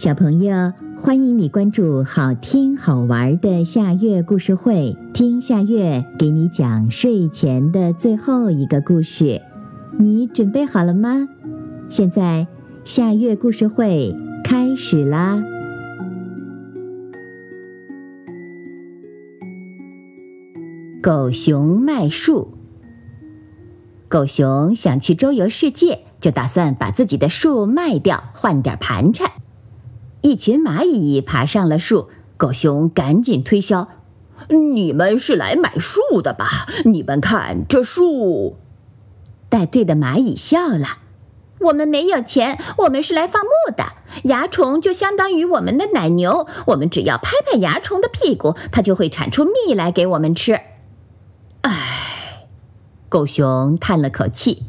小朋友，欢迎你关注好听好玩的夏月故事会，听夏月给你讲睡前的最后一个故事。你准备好了吗？现在夏月故事会开始啦！狗熊卖树。狗熊想去周游世界，就打算把自己的树卖掉，换点盘缠。一群蚂蚁爬上了树，狗熊赶紧推销：“你们是来买树的吧？你们看这树。”带队的蚂蚁笑了：“我们没有钱，我们是来放牧的。蚜虫就相当于我们的奶牛，我们只要拍拍蚜虫的屁股，它就会产出蜜来给我们吃。”唉，狗熊叹了口气。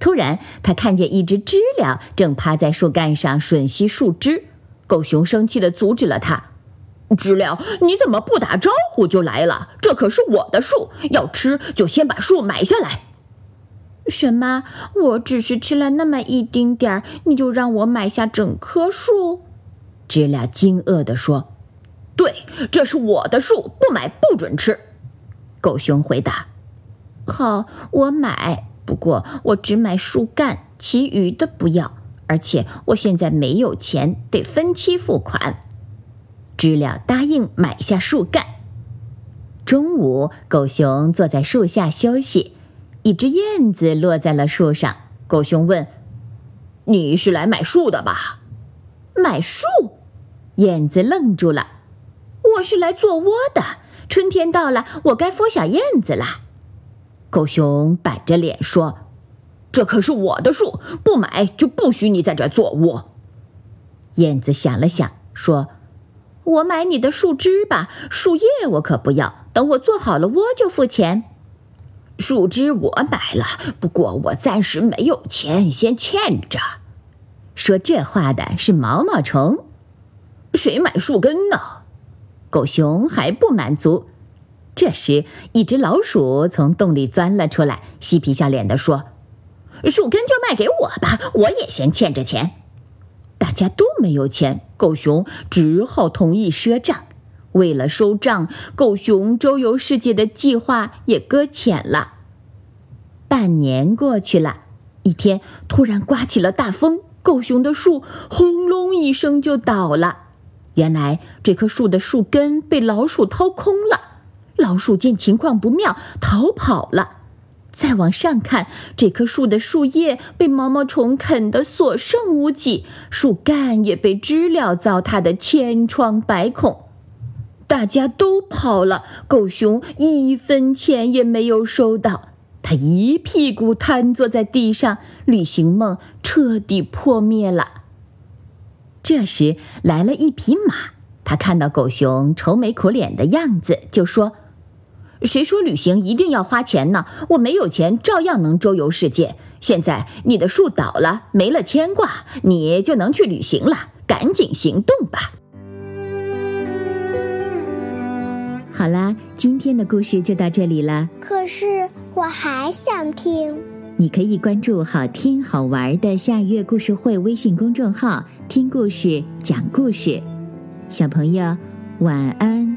突然，他看见一只知了正趴在树干上吮吸树枝。狗熊生气地阻止了他：“知了，你怎么不打招呼就来了？这可是我的树，要吃就先把树买下来。”“什么？我只是吃了那么一丁点儿，你就让我买下整棵树？”知了惊愕地说。“对，这是我的树，不买不准吃。”狗熊回答。“好，我买，不过我只买树干，其余的不要。”而且我现在没有钱，得分期付款。知了答应买下树干。中午，狗熊坐在树下休息，一只燕子落在了树上。狗熊问：“你是来买树的吧？”“买树？”燕子愣住了。“我是来做窝的。春天到了，我该孵小燕子了。”狗熊板着脸说。这可是我的树，不买就不许你在这做窝。燕子想了想，说：“我买你的树枝吧，树叶我可不要。等我做好了窝就付钱。树枝我买了，不过我暂时没有钱，先欠着。”说这话的是毛毛虫。谁买树根呢？狗熊还不满足。这时，一只老鼠从洞里钻了出来，嬉皮笑脸地说。树根就卖给我吧，我也先欠着钱。大家都没有钱，狗熊只好同意赊账。为了收账，狗熊周游世界的计划也搁浅了。半年过去了，一天突然刮起了大风，狗熊的树轰隆一声就倒了。原来这棵树的树根被老鼠掏空了，老鼠见情况不妙，逃跑了。再往上看，这棵树的树叶被毛毛虫啃得所剩无几，树干也被知了糟蹋得千疮百孔。大家都跑了，狗熊一分钱也没有收到，他一屁股瘫坐在地上，旅行梦彻底破灭了。这时来了一匹马，他看到狗熊愁眉苦脸的样子，就说。谁说旅行一定要花钱呢？我没有钱，照样能周游世界。现在你的树倒了，没了牵挂，你就能去旅行了。赶紧行动吧！好啦，今天的故事就到这里了。可是我还想听。你可以关注“好听好玩的夏月故事会”微信公众号，听故事，讲故事。小朋友，晚安。